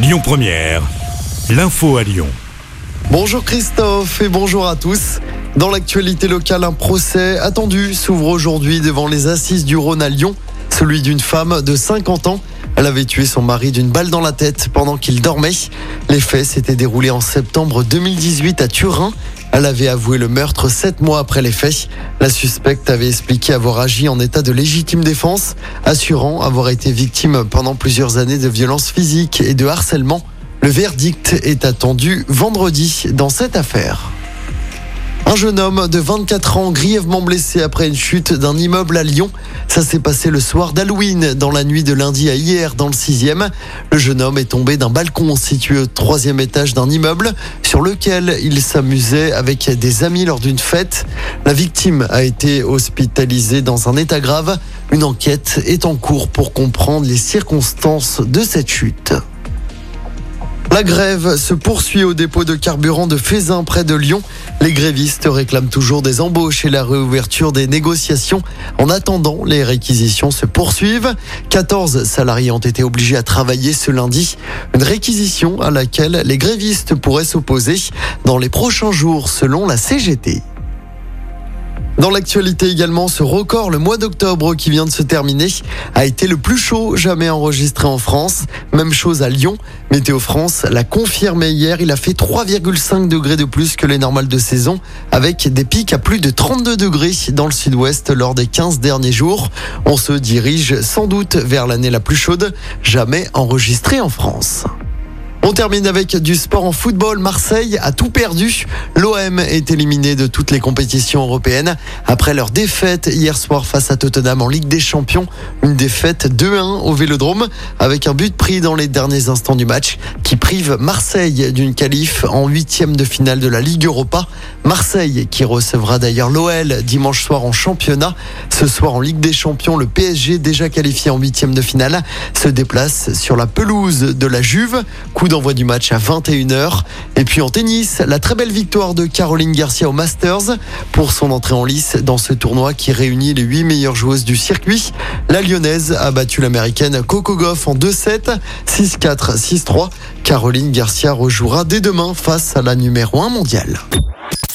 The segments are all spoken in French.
Lyon Première, l'info à Lyon. Bonjour Christophe et bonjour à tous. Dans l'actualité locale, un procès attendu s'ouvre aujourd'hui devant les assises du Rhône à Lyon. Celui d'une femme de 50 ans. Elle avait tué son mari d'une balle dans la tête pendant qu'il dormait. Les faits s'étaient déroulés en septembre 2018 à Turin. Elle avait avoué le meurtre sept mois après les faits. La suspecte avait expliqué avoir agi en état de légitime défense, assurant avoir été victime pendant plusieurs années de violences physiques et de harcèlement. Le verdict est attendu vendredi dans cette affaire. Un jeune homme de 24 ans grièvement blessé après une chute d'un immeuble à Lyon. Ça s'est passé le soir d'Halloween, dans la nuit de lundi à hier, dans le 6e. Le jeune homme est tombé d'un balcon situé au troisième étage d'un immeuble sur lequel il s'amusait avec des amis lors d'une fête. La victime a été hospitalisée dans un état grave. Une enquête est en cours pour comprendre les circonstances de cette chute. La grève se poursuit au dépôt de carburant de Fézin près de Lyon. Les grévistes réclament toujours des embauches et la réouverture des négociations. En attendant, les réquisitions se poursuivent. 14 salariés ont été obligés à travailler ce lundi. Une réquisition à laquelle les grévistes pourraient s'opposer dans les prochains jours selon la CGT. Dans l'actualité également, ce record, le mois d'octobre qui vient de se terminer, a été le plus chaud jamais enregistré en France. Même chose à Lyon. Météo France l'a confirmé hier, il a fait 3,5 degrés de plus que les normales de saison, avec des pics à plus de 32 degrés dans le sud-ouest lors des 15 derniers jours. On se dirige sans doute vers l'année la plus chaude jamais enregistrée en France. On termine avec du sport en football. Marseille a tout perdu. L'OM est éliminé de toutes les compétitions européennes après leur défaite hier soir face à Tottenham en Ligue des Champions. Une défaite 2-1 au Vélodrome avec un but pris dans les derniers instants du match qui prive Marseille d'une qualif en huitième de finale de la Ligue Europa. Marseille qui recevra d'ailleurs l'OL dimanche soir en championnat. Ce soir en Ligue des Champions, le PSG déjà qualifié en huitième de finale se déplace sur la pelouse de la Juve. Coup d'envoi du match à 21h. Et puis en tennis, la très belle victoire de Caroline Garcia au Masters pour son entrée en lice dans ce tournoi qui réunit les 8 meilleures joueuses du circuit. La lyonnaise a battu l'américaine Coco Goff en 2-7, 6-4, 6-3. Caroline Garcia rejouera dès demain face à la numéro 1 mondiale.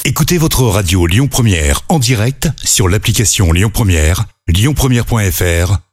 Écoutez votre radio Lyon Première en direct sur l'application Lyon Première, lyonpremière.fr